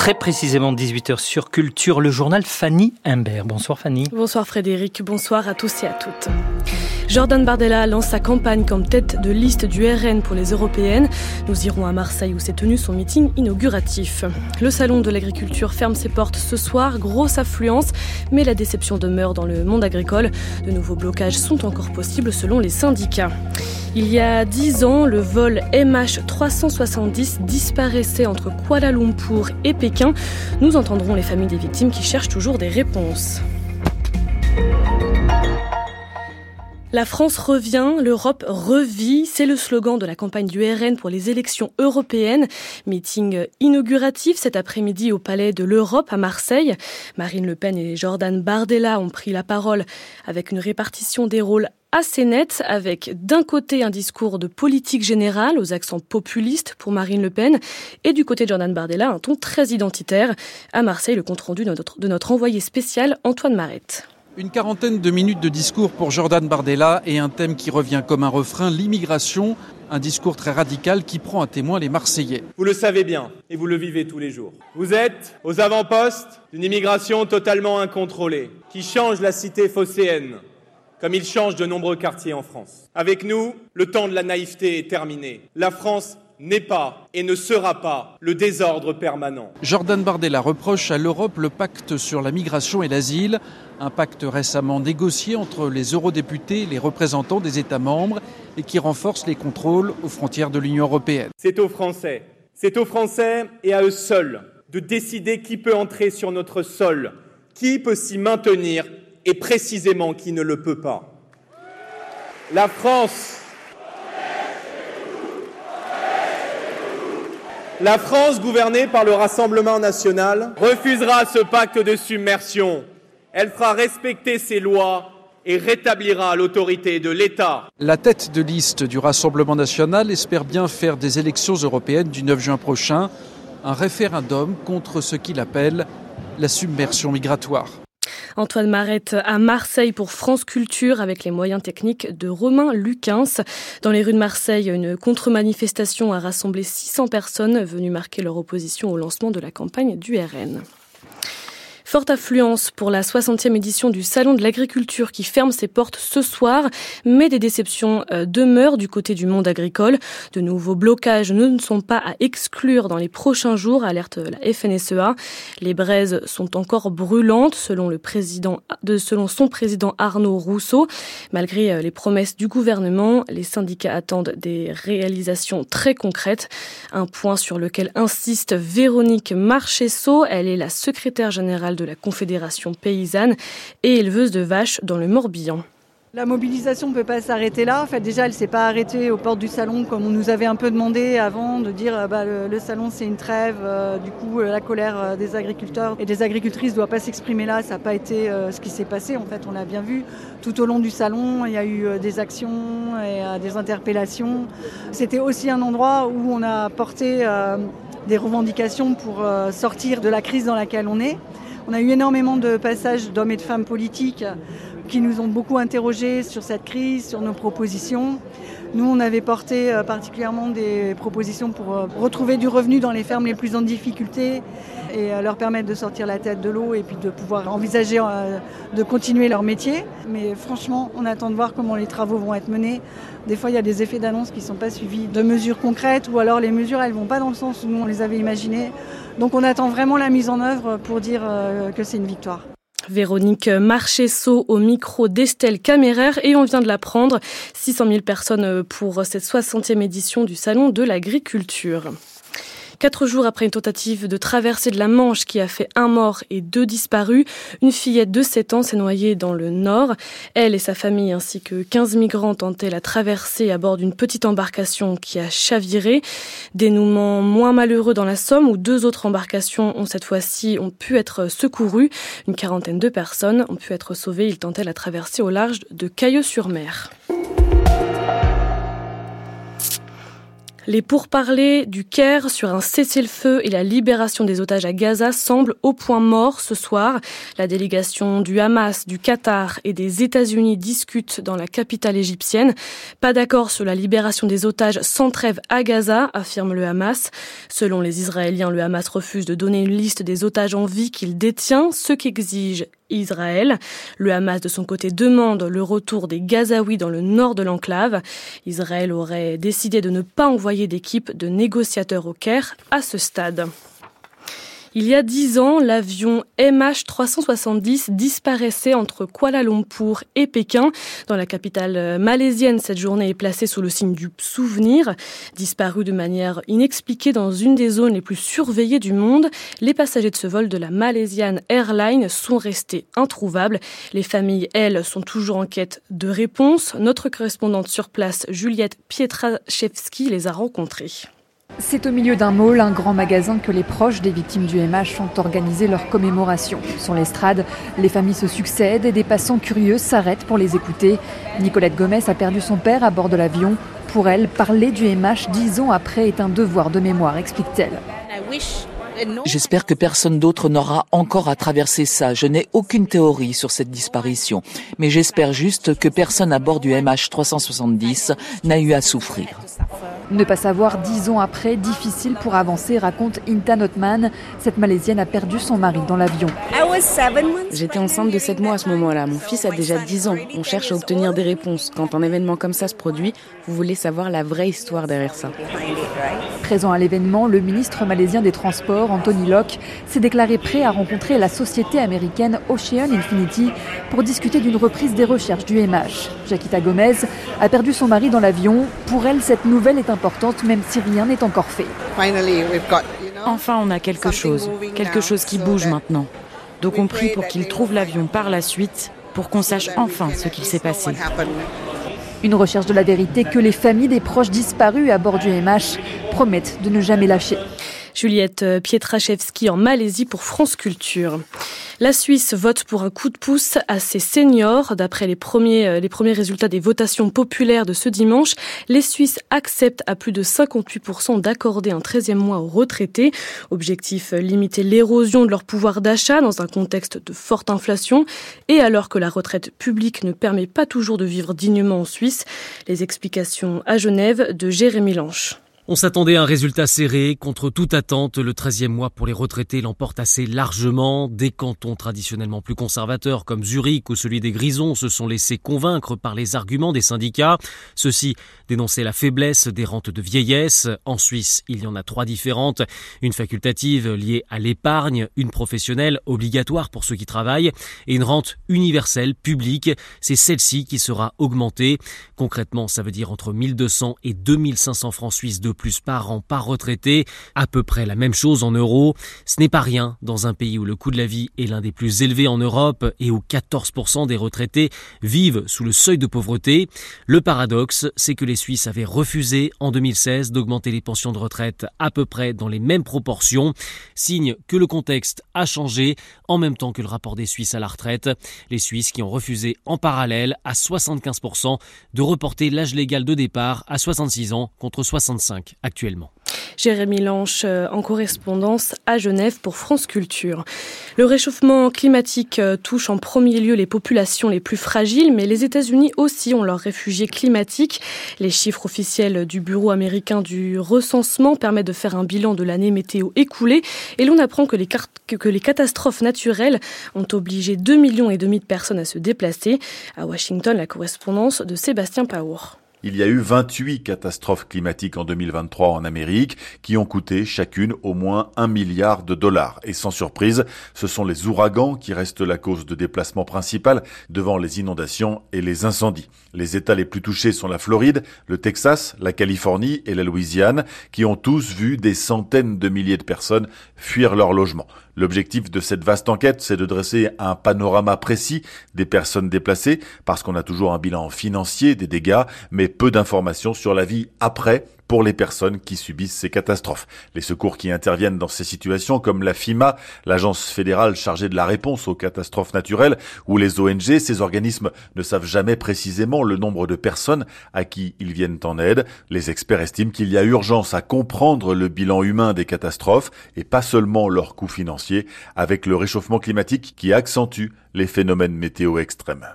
Très précisément 18h sur Culture, le journal Fanny Imbert. Bonsoir Fanny. Bonsoir Frédéric, bonsoir à tous et à toutes. Jordan Bardella lance sa campagne comme tête de liste du RN pour les européennes. Nous irons à Marseille où s'est tenu son meeting inauguratif. Le salon de l'agriculture ferme ses portes ce soir, grosse affluence, mais la déception demeure dans le monde agricole. De nouveaux blocages sont encore possibles selon les syndicats. Il y a dix ans, le vol MH370 disparaissait entre Kuala Lumpur et Pékin. Nous entendrons les familles des victimes qui cherchent toujours des réponses. La France revient, l'Europe revit, c'est le slogan de la campagne du RN pour les élections européennes. Meeting inauguratif cet après-midi au Palais de l'Europe à Marseille. Marine Le Pen et Jordan Bardella ont pris la parole avec une répartition des rôles assez nette avec d'un côté un discours de politique générale aux accents populistes pour Marine Le Pen et du côté de Jordan Bardella un ton très identitaire. À Marseille, le compte rendu de notre, de notre envoyé spécial Antoine Marette. Une quarantaine de minutes de discours pour Jordan Bardella et un thème qui revient comme un refrain, l'immigration, un discours très radical qui prend à témoin les Marseillais. Vous le savez bien et vous le vivez tous les jours. Vous êtes aux avant-postes d'une immigration totalement incontrôlée qui change la cité phocéenne comme il change de nombreux quartiers en France. Avec nous, le temps de la naïveté est terminé. La France n'est pas et ne sera pas le désordre permanent. Jordan Bardella reproche à l'Europe le pacte sur la migration et l'asile, un pacte récemment négocié entre les eurodéputés et les représentants des États membres et qui renforce les contrôles aux frontières de l'Union européenne. C'est aux Français, c'est aux Français et à eux seuls de décider qui peut entrer sur notre sol, qui peut s'y maintenir et précisément qui ne le peut pas. La France La France, gouvernée par le Rassemblement national, refusera ce pacte de submersion. Elle fera respecter ses lois et rétablira l'autorité de l'État. La tête de liste du Rassemblement national espère bien faire des élections européennes du 9 juin prochain un référendum contre ce qu'il appelle la submersion migratoire. Antoine Marette à Marseille pour France Culture avec les moyens techniques de Romain Lucens. Dans les rues de Marseille, une contre-manifestation a rassemblé 600 personnes venues marquer leur opposition au lancement de la campagne du RN. Forte affluence pour la 60e édition du Salon de l'agriculture qui ferme ses portes ce soir, mais des déceptions euh, demeurent du côté du monde agricole. De nouveaux blocages ne sont pas à exclure dans les prochains jours, alerte la FNSEA. Les braises sont encore brûlantes selon le président de, selon son président Arnaud Rousseau. Malgré euh, les promesses du gouvernement, les syndicats attendent des réalisations très concrètes. Un point sur lequel insiste Véronique Marchesso. Elle est la secrétaire générale de la Confédération paysanne et éleveuse de vaches dans le Morbihan. La mobilisation ne peut pas s'arrêter là. En fait, déjà, elle ne s'est pas arrêtée aux portes du salon comme on nous avait un peu demandé avant de dire bah, le, le, salon c'est une trêve. Euh, du coup, euh, la colère euh, des agriculteurs et des agricultrices ne doit pas s'exprimer là. Ça n'a pas été euh, ce qui s'est passé. En fait, on l'a bien vu tout au long du salon. Il y a eu euh, des actions et euh, des interpellations. C'était aussi un endroit où on a porté des revendications pour sortir de la crise dans laquelle on est. On a eu énormément de passages d'hommes et de femmes politiques qui nous ont beaucoup interrogés sur cette crise, sur nos propositions. Nous, on avait porté particulièrement des propositions pour retrouver du revenu dans les fermes les plus en difficulté et leur permettre de sortir la tête de l'eau et puis de pouvoir envisager de continuer leur métier. Mais franchement, on attend de voir comment les travaux vont être menés. Des fois, il y a des effets d'annonce qui ne sont pas suivis de mesures concrètes ou alors les mesures, elles ne vont pas dans le sens où on les avait imaginées. Donc on attend vraiment la mise en œuvre pour dire que c'est une victoire. Véronique Marchesso au micro d'Estelle Caméraire et on vient de l'apprendre, 600 000 personnes pour cette 60e édition du Salon de l'agriculture. Quatre jours après une tentative de traversée de la Manche qui a fait un mort et deux disparus, une fillette de 7 ans s'est noyée dans le nord. Elle et sa famille ainsi que 15 migrants tentaient la traversée à bord d'une petite embarcation qui a chaviré. Dénouement moins malheureux dans la Somme où deux autres embarcations ont cette fois-ci pu être secourues. Une quarantaine de personnes ont pu être sauvées. Ils tentaient la traversée au large de Cailleux-sur-Mer. Les pourparlers du Caire sur un cessez-le-feu et la libération des otages à Gaza semblent au point mort ce soir. La délégation du Hamas, du Qatar et des États-Unis discute dans la capitale égyptienne. Pas d'accord sur la libération des otages sans trêve à Gaza, affirme le Hamas. Selon les Israéliens, le Hamas refuse de donner une liste des otages en vie qu'il détient, ce qu'exige Israël. Le Hamas, de son côté, demande le retour des Gazaouis dans le nord de l'enclave. Israël aurait décidé de ne pas envoyer d'équipe de négociateurs au Caire à ce stade. Il y a dix ans, l'avion MH370 disparaissait entre Kuala Lumpur et Pékin. Dans la capitale malaisienne, cette journée est placée sous le signe du souvenir. Disparu de manière inexpliquée dans une des zones les plus surveillées du monde, les passagers de ce vol de la Malaysian Airlines sont restés introuvables. Les familles, elles, sont toujours en quête de réponses. Notre correspondante sur place, Juliette Pietraszewski, les a rencontrés. C'est au milieu d'un mall, un grand magasin, que les proches des victimes du MH ont organisé leur commémoration. Sur l'estrade, les familles se succèdent et des passants curieux s'arrêtent pour les écouter. Nicolette Gomez a perdu son père à bord de l'avion. Pour elle, parler du MH dix ans après est un devoir de mémoire, explique-t-elle. J'espère que personne d'autre n'aura encore à traverser ça. Je n'ai aucune théorie sur cette disparition, mais j'espère juste que personne à bord du MH370 n'a eu à souffrir. Ne pas savoir dix ans après, difficile pour avancer, raconte Inta Notman. Cette Malaisienne a perdu son mari dans l'avion. J'étais enceinte de 7 mois à ce moment-là. Mon fils a déjà 10 ans. On cherche à obtenir des réponses. Quand un événement comme ça se produit, vous voulez savoir la vraie histoire derrière ça. Présent à l'événement, le ministre malaisien des Transports, Anthony Locke, s'est déclaré prêt à rencontrer la société américaine Ocean Infinity pour discuter d'une reprise des recherches du MH. Jaquita Gomez a perdu son mari dans l'avion. Pour elle, cette nouvelle est importante, même si rien n'est encore fait. Enfin, on a quelque chose. Quelque chose qui bouge maintenant. Donc on prie pour qu'il trouve l'avion par la suite, pour qu'on sache enfin ce qu'il s'est passé. Une recherche de la vérité que les familles des proches disparus à bord du MH promettent de ne jamais lâcher. Juliette Pietraszewski en Malaisie pour France Culture. La Suisse vote pour un coup de pouce à ses seniors. D'après les premiers, euh, les premiers résultats des votations populaires de ce dimanche, les Suisses acceptent à plus de 58% d'accorder un 13e mois aux retraités. Objectif, euh, limiter l'érosion de leur pouvoir d'achat dans un contexte de forte inflation et alors que la retraite publique ne permet pas toujours de vivre dignement en Suisse. Les explications à Genève de Jérémy Lanche. On s'attendait à un résultat serré. Contre toute attente, le 13e mois pour les retraités l'emporte assez largement. Des cantons traditionnellement plus conservateurs comme Zurich ou celui des Grisons se sont laissés convaincre par les arguments des syndicats. Ceux-ci dénonçaient la faiblesse des rentes de vieillesse. En Suisse, il y en a trois différentes. Une facultative liée à l'épargne, une professionnelle obligatoire pour ceux qui travaillent et une rente universelle publique. C'est celle-ci qui sera augmentée. Concrètement, ça veut dire entre 1200 et 2500 francs suisses de plus par an par retraité, à peu près la même chose en euros. Ce n'est pas rien dans un pays où le coût de la vie est l'un des plus élevés en Europe et où 14% des retraités vivent sous le seuil de pauvreté. Le paradoxe, c'est que les Suisses avaient refusé en 2016 d'augmenter les pensions de retraite à peu près dans les mêmes proportions, signe que le contexte a changé en même temps que le rapport des Suisses à la retraite. Les Suisses qui ont refusé en parallèle à 75% de reporter l'âge légal de départ à 66 ans contre 65 actuellement. Jérémy Lanche euh, en correspondance à Genève pour France Culture. Le réchauffement climatique euh, touche en premier lieu les populations les plus fragiles, mais les États-Unis aussi ont leurs réfugiés climatiques. Les chiffres officiels du Bureau américain du recensement permettent de faire un bilan de l'année météo écoulée et l'on apprend que les, catastrophes naturelles ont obligé 2 millions et demi de personnes à se déplacer. À Washington, la correspondance de Sébastien Paour. Il y a eu 28 catastrophes climatiques en 2023 en Amérique qui ont coûté chacune au moins un milliard de dollars. Et sans surprise, ce sont les ouragans qui restent la cause de déplacement principal devant les inondations et les incendies. Les États les plus touchés sont la Floride, le Texas, la Californie et la Louisiane qui ont tous vu des centaines de milliers de personnes fuir leur logement. L'objectif de cette vaste enquête, c'est de dresser un panorama précis des personnes déplacées, parce qu'on a toujours un bilan financier des dégâts, mais peu d'informations sur la vie après pour les personnes qui subissent ces catastrophes. Les secours qui interviennent dans ces situations, comme la FIMA, l'agence fédérale chargée de la réponse aux catastrophes naturelles, ou les ONG, ces organismes ne savent jamais précisément le nombre de personnes à qui ils viennent en aide. Les experts estiment qu'il y a urgence à comprendre le bilan humain des catastrophes et pas seulement leurs coûts financiers, avec le réchauffement climatique qui accentue les phénomènes météo extrêmes.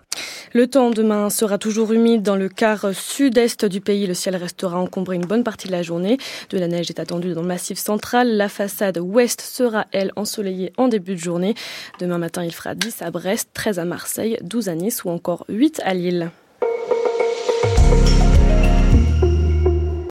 Le temps demain sera toujours humide dans le quart sud-est du pays. Le ciel restera encombré une bonne partie de la journée. De la neige est attendue dans le massif central. La façade ouest sera, elle, ensoleillée en début de journée. Demain matin, il fera 10 à Brest, 13 à Marseille, 12 à Nice ou encore 8 à Lille.